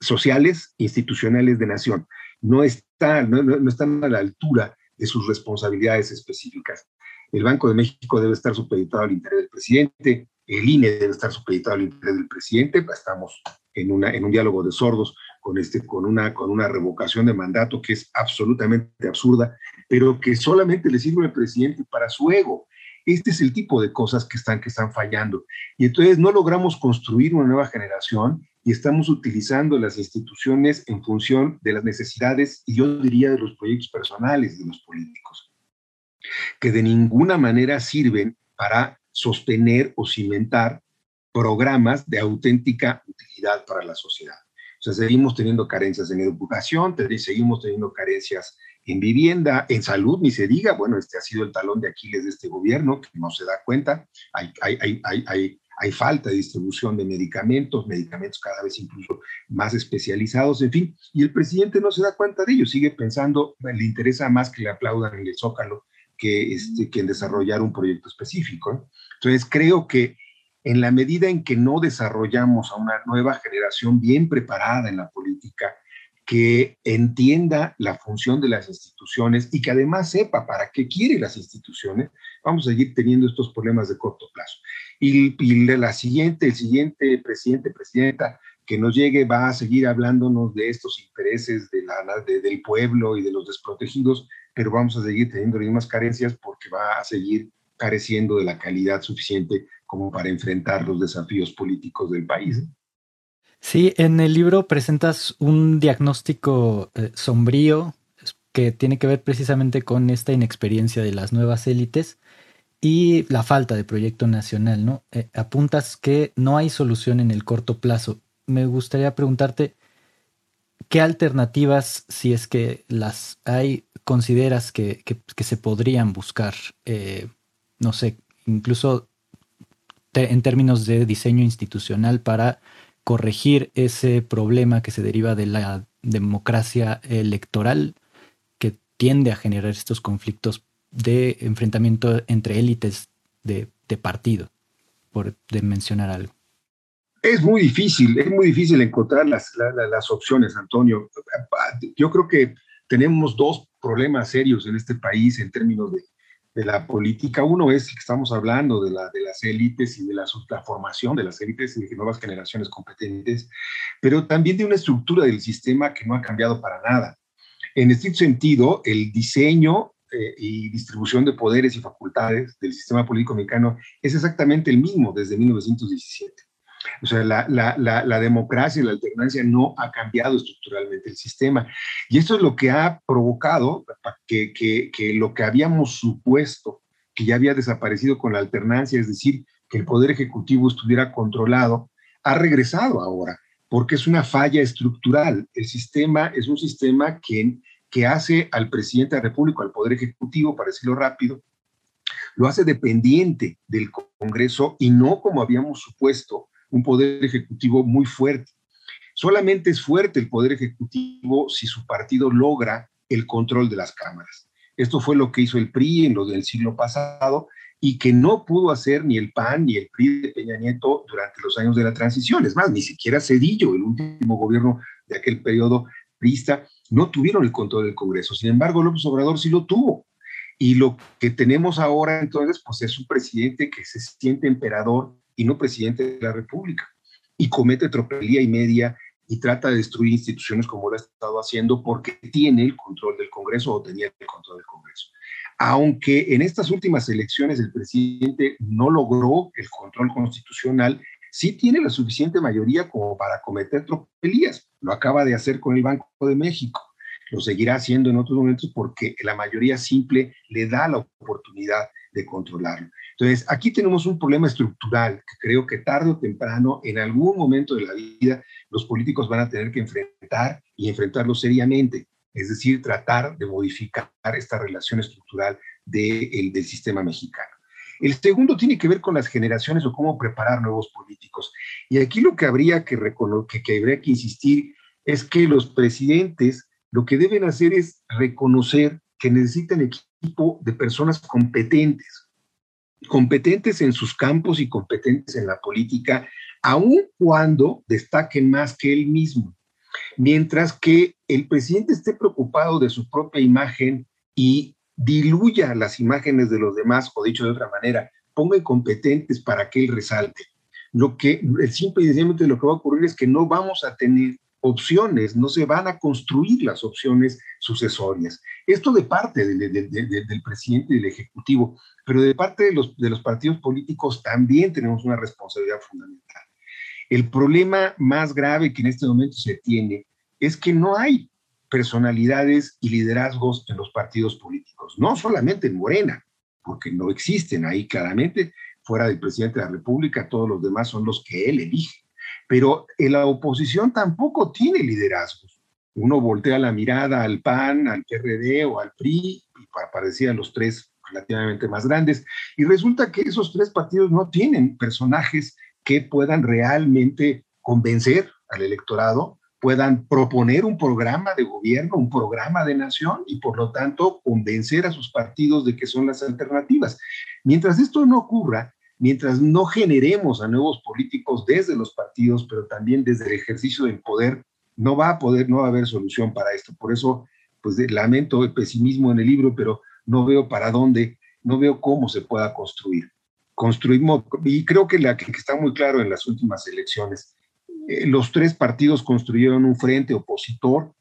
[SPEAKER 3] sociales, institucionales de nación. No, está, no, están a la altura de sus responsabilidades específicas. El Banco de México debe estar supeditado al interés del presidente, el INE debe estar supeditado al interés del presidente, estamos en, un diálogo de sordos este, con una revocación de mandato que es absolutamente absurda, pero que solamente le sirve al presidente para su ego. Este es el tipo de cosas que están, que están fallando. Y entonces no logramos construir una nueva generación y estamos utilizando las instituciones en función de las necesidades y yo diría de los proyectos personales de los políticos, que de ninguna manera sirven para sostener o cimentar programas de auténtica utilidad para la sociedad. O sea, seguimos teniendo carencias en educación, seguimos teniendo carencias en vivienda, en salud, ni se diga, bueno, este ha sido el talón de Aquiles de este gobierno, que no se da cuenta, hay, hay, hay, hay falta de distribución de medicamentos, medicamentos cada vez incluso más especializados, en fin, y el presidente no se da cuenta de ello, sigue pensando, le interesa más que le aplaudan en el zócalo que, este, que en desarrollar un proyecto específico. Entonces, creo que en la medida en que no desarrollamos a una nueva generación bien preparada en la política, que entienda la función de las instituciones y que además sepa para qué quiere las instituciones, vamos a seguir teniendo estos problemas de corto plazo. Y, la siguiente, el siguiente presidente, presidenta que nos llegue va a seguir hablándonos de estos intereses de la, del pueblo y de los desprotegidos, pero vamos a seguir teniendo las mismas carencias porque va a seguir careciendo de la calidad suficiente como para enfrentar los desafíos políticos del país.
[SPEAKER 2] Sí, en el libro presentas un diagnóstico eh, sombrío que tiene que ver precisamente con esta inexperiencia de las nuevas élites y la falta de proyecto nacional, ¿no? Eh, apuntas que no hay solución en el corto plazo. Me gustaría preguntarte qué alternativas, si es que las hay, consideras que, se podrían buscar, eh, no sé, incluso en términos de diseño institucional para corregir ese problema que se deriva de la democracia electoral que tiende a generar estos conflictos de enfrentamiento entre élites de, partido, por mencionar algo.
[SPEAKER 3] Es muy difícil, es muy difícil encontrar las, las opciones, Antonio. Yo creo que tenemos dos problemas serios en este país en términos de de la política. Uno es que estamos hablando de, la, de las élites y de la, la, formación de las élites y de nuevas generaciones competentes, pero también de una estructura del sistema que no ha cambiado para nada. En este sentido, el diseño eh, y distribución de poderes y facultades del sistema político mexicano es exactamente el mismo desde 1917. O sea, la, la, la, democracia y la alternancia no ha cambiado estructuralmente el sistema. Y esto es lo que ha provocado que, que, que lo que habíamos supuesto que ya había desaparecido con la alternancia, es decir, que el Poder Ejecutivo estuviera controlado, ha regresado ahora, porque es una falla estructural. El sistema es un sistema que, que hace al presidente de la República, al Poder Ejecutivo, para decirlo rápido, lo hace dependiente del Congreso y no como habíamos supuesto un poder ejecutivo muy fuerte. Solamente es fuerte el poder ejecutivo si su partido logra el control de las cámaras. Esto fue lo que hizo el PRI en lo del siglo pasado y que no pudo hacer ni el PAN ni el PRI de Peña Nieto durante los años de la transición. Es más, ni siquiera Cedillo, el último gobierno de aquel periodo priista, no tuvieron el control del Congreso. Sin embargo, López Obrador sí lo tuvo. Y lo que tenemos ahora entonces, pues es un presidente que se siente emperador y no presidente de la República. Y comete tropelía y media y trata de destruir instituciones como lo ha estado haciendo porque tiene el control del Congreso o tenía el control del Congreso. Aunque en estas últimas elecciones el presidente no logró el control constitucional, sí tiene la suficiente mayoría como para cometer tropelías. Lo acaba de hacer con el Banco de México. Lo seguirá haciendo en otros momentos porque la mayoría simple le da la oportunidad de controlarlo. Entonces, aquí tenemos un problema estructural que creo que tarde o temprano, en algún momento de la vida, los políticos van a tener que enfrentar y enfrentarlo seriamente. Es decir, tratar de modificar esta relación estructural del sistema mexicano. El segundo tiene que ver con las generaciones o cómo preparar nuevos políticos. Y aquí lo que habría que, que, habría que insistir es que los presidentes lo que deben hacer es reconocer que necesitan equipo de personas competentes, competentes en sus campos y competentes en la política, aun cuando destaquen más que él mismo. Mientras que el presidente esté preocupado de su propia imagen y diluya las imágenes de los demás, o dicho de otra manera, ponga competentes para que él resalte. Lo que, simple y sencillamente lo que va a ocurrir es que no vamos a tener opciones, no se van a construir las opciones sucesorias. Esto de parte del presidente y del Ejecutivo, pero de parte de los, de los partidos políticos también tenemos una responsabilidad fundamental. El problema más grave que en este momento se tiene es que no hay personalidades y liderazgos en los partidos políticos, no solamente en Morena, porque no existen ahí claramente, fuera del presidente de la República, todos los demás son los que él elige pero en la oposición tampoco tiene liderazgos. Uno voltea la mirada al PAN, al PRD o al PRI, y parecían los tres relativamente más grandes, y resulta que esos tres partidos no tienen personajes que puedan realmente convencer al electorado, puedan proponer un programa de gobierno, un programa de nación y por lo tanto convencer a sus partidos de que son las alternativas. Mientras esto no ocurra, mientras no generemos a nuevos políticos desde los partidos, pero también desde el ejercicio del poder no va a poder, no va a haber solución para esto. Por eso, pues lamento el pesimismo en el libro, pero no veo para dónde, no veo cómo se pueda construir. Construimos, y creo que, la, que está muy claro en las últimas elecciones, eh, los tres partidos construyeron un frente opositor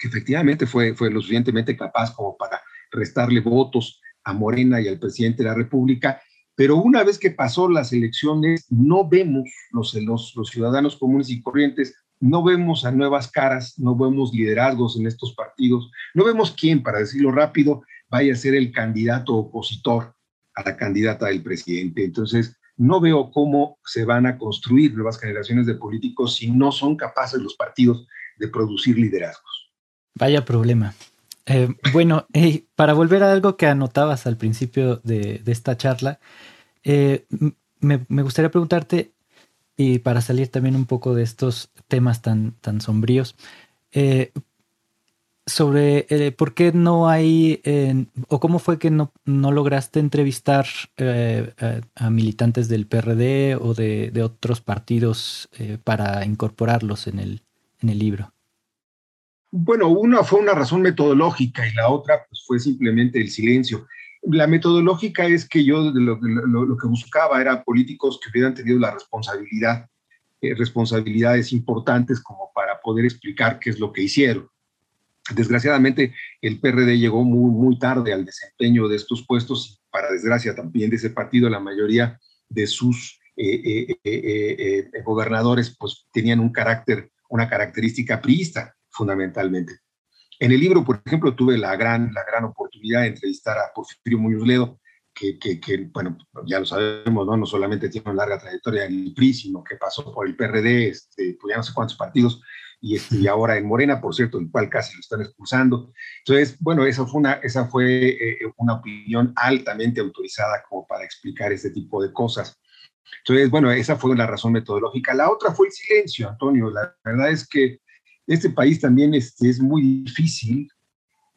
[SPEAKER 3] que efectivamente fue, fue lo suficientemente capaz como para restarle votos a Morena y al presidente de la República, pero una vez que pasó las elecciones, no vemos los, ciudadanos comunes y corrientes, no vemos a nuevas caras, no vemos liderazgos en estos partidos, no vemos quién, para decirlo rápido, vaya a ser el candidato opositor a la candidata del presidente. Entonces, no veo cómo se van a construir nuevas generaciones de políticos si no son capaces los partidos de producir liderazgos.
[SPEAKER 2] Vaya problema. Eh, bueno, para volver a algo que anotabas al principio de, esta charla, eh, me, gustaría preguntarte, y para salir también un poco de estos temas tan, tan sombríos, eh, sobre por qué no hay, o cómo fue que no, no lograste entrevistar a, militantes del PRD o de, de otros partidos para incorporarlos en el, en el libro.
[SPEAKER 3] Bueno, una fue una razón metodológica y la otra pues, fue simplemente el silencio. La metodológica es que yo lo, que buscaba era políticos que hubieran tenido la responsabilidad, eh, responsabilidades importantes como para poder explicar qué es lo que hicieron. Desgraciadamente, el PRD llegó muy, muy tarde al desempeño de estos puestos para desgracia también de ese partido, la mayoría de sus eh, eh, gobernadores pues tenían un carácter, una característica priista fundamentalmente. En el libro, por ejemplo, tuve la gran, la gran oportunidad de entrevistar a Porfirio Muñoz Ledo, que, que, bueno, ya lo sabemos, ¿no? no solamente tiene una larga trayectoria en el PRI, sino que pasó por el PRD, este, pues ya no sé cuántos partidos, y, este, y ahora en Morena, por cierto, el cual casi lo están expulsando. Entonces, bueno, esa fue una, esa fue, eh, una opinión altamente autorizada como para explicar este tipo de cosas. Entonces, bueno, esa fue la razón metodológica. La otra fue el silencio, Antonio. La verdad es que este país también este, es muy difícil,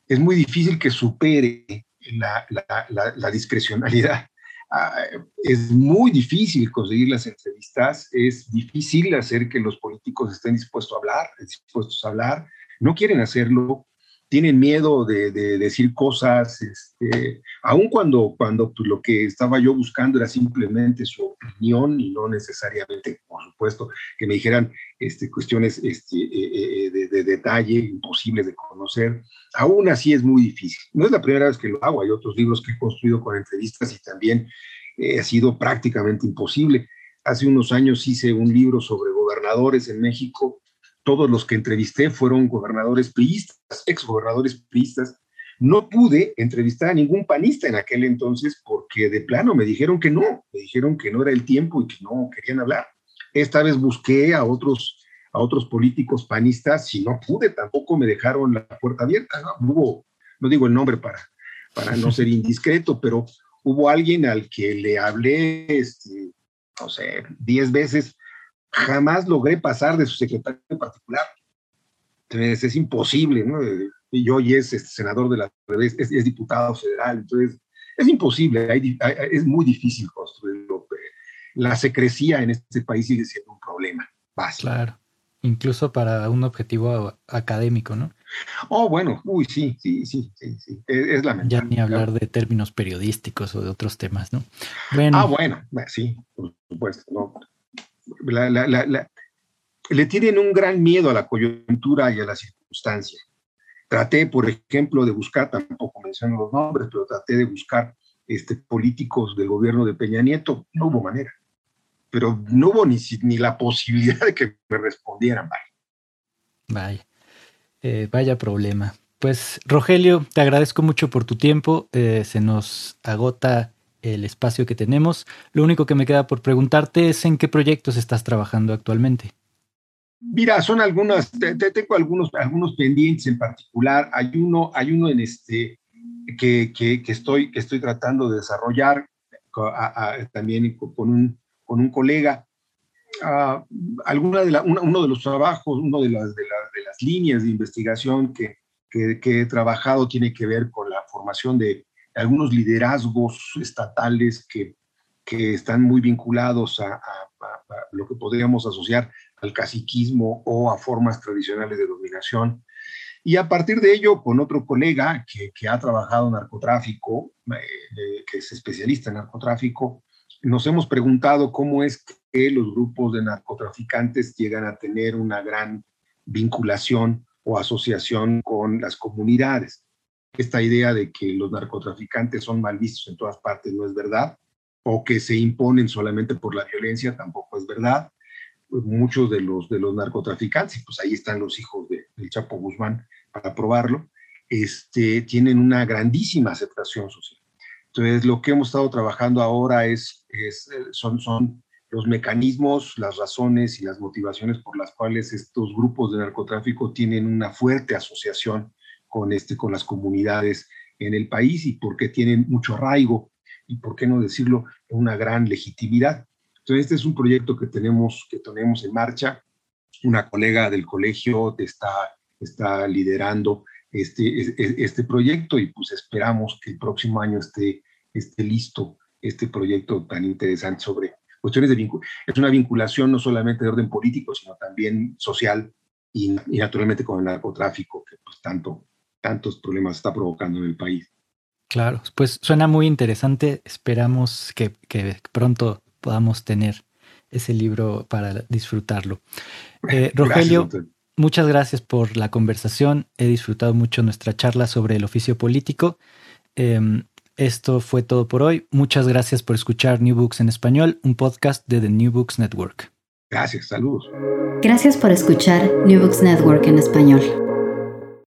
[SPEAKER 3] es muy difícil que supere la, discrecionalidad. Ah, es muy difícil conseguir las entrevistas, es difícil hacer que los políticos estén dispuestos a hablar, dispuestos a hablar, no quieren hacerlo, tienen miedo de, decir cosas, este, aun cuando, cuando pues, lo que estaba yo buscando era simplemente su opinión y no necesariamente, por supuesto, que me dijeran este, cuestiones este, eh, eh, de, detalle imposibles de conocer. Aún así es muy difícil. No es la primera vez que lo hago, hay otros libros que he construido con entrevistas y también eh, ha sido prácticamente imposible. Hace unos años hice un libro sobre gobernadores en México todos los que entrevisté fueron gobernadores priistas, exgobernadores priistas. No pude entrevistar a ningún panista en aquel entonces porque de plano me dijeron que no, me dijeron que no era el tiempo y que no querían hablar. Esta vez busqué a otros, a otros políticos panistas y no pude, tampoco me dejaron la puerta abierta. No, hubo, no digo el nombre para, para no ser *laughs* indiscreto, pero hubo alguien al que le hablé, este, no sé, diez veces jamás logré pasar de su secretario en particular. Entonces es imposible, ¿no? Y hoy es este, senador de la es, es, diputado federal, entonces es imposible, es muy difícil construirlo. La secrecía en este país sigue siendo un problema básico.
[SPEAKER 2] Claro, incluso para un objetivo académico, ¿no?
[SPEAKER 3] Oh, bueno, uy, sí, sí, sí, sí, sí. Es, lamentable.
[SPEAKER 2] Ya ni hablar de términos periodísticos o de otros temas, ¿no?
[SPEAKER 3] Bueno. Ah, bueno, sí, por supuesto, no le tienen un gran miedo a la coyuntura y a la circunstancia. Traté, por ejemplo, de buscar, tampoco menciono los nombres, pero traté de buscar este, políticos del gobierno de Peña Nieto, no hubo manera. Pero no hubo ni, ni la posibilidad de que me respondieran. Vaya,
[SPEAKER 2] vaya, eh, vaya problema. Pues Rogelio, te agradezco mucho por tu tiempo. Eh, se nos agota el espacio que tenemos. Lo único que me queda por preguntarte es en qué proyectos estás trabajando actualmente.
[SPEAKER 3] Mira, son algunas, tengo algunos, algunos pendientes en particular. Hay uno, hay uno en este que, que, estoy, que estoy tratando de desarrollar también con un, con un colega. Uh, alguna de uno de los trabajos, uno de las, de las líneas de investigación que, que, he trabajado tiene que ver con la formación de algunos liderazgos estatales que, que están muy vinculados a, lo que podríamos asociar al caciquismo o a formas tradicionales de dominación. Y a partir de ello, con otro colega que, que ha trabajado en narcotráfico, eh, que es especialista en narcotráfico, nos hemos preguntado cómo es que los grupos de narcotraficantes llegan a tener una gran vinculación o asociación con las comunidades. Esta idea de que los narcotraficantes son mal vistos en todas partes no es verdad, o que se imponen solamente por la violencia tampoco es verdad. Muchos de los, de los narcotraficantes, pues ahí están los hijos de, del Chapo Guzmán para probarlo, este, tienen una grandísima aceptación social. Entonces, lo que hemos estado trabajando ahora es, es, son, son los mecanismos, las razones y las motivaciones por las cuales estos grupos de narcotráfico tienen una fuerte asociación con, este, con las comunidades en el país y porque tienen mucho arraigo y, por qué no decirlo, una gran legitimidad. Entonces, este es un proyecto que tenemos, que tenemos en marcha. Una colega del colegio está, está liderando este, este proyecto y pues esperamos que el próximo año esté, esté listo este proyecto tan interesante sobre cuestiones de vínculo. Es una vinculación no solamente de orden político, sino también social y, y naturalmente con el narcotráfico, que pues tanto, tantos problemas está provocando en el país.
[SPEAKER 2] Claro, pues suena muy interesante. Esperamos que, pronto podamos tener ese libro para disfrutarlo. *laughs* Eh, Rogelio, muchas gracias por la conversación. He disfrutado mucho nuestra charla sobre el oficio político. Em, esto fue todo por hoy. Muchas gracias por escuchar New Books en español, un podcast de The New Books Network.
[SPEAKER 3] Gracias, saludos.
[SPEAKER 1] Gracias por escuchar New Books Network en español.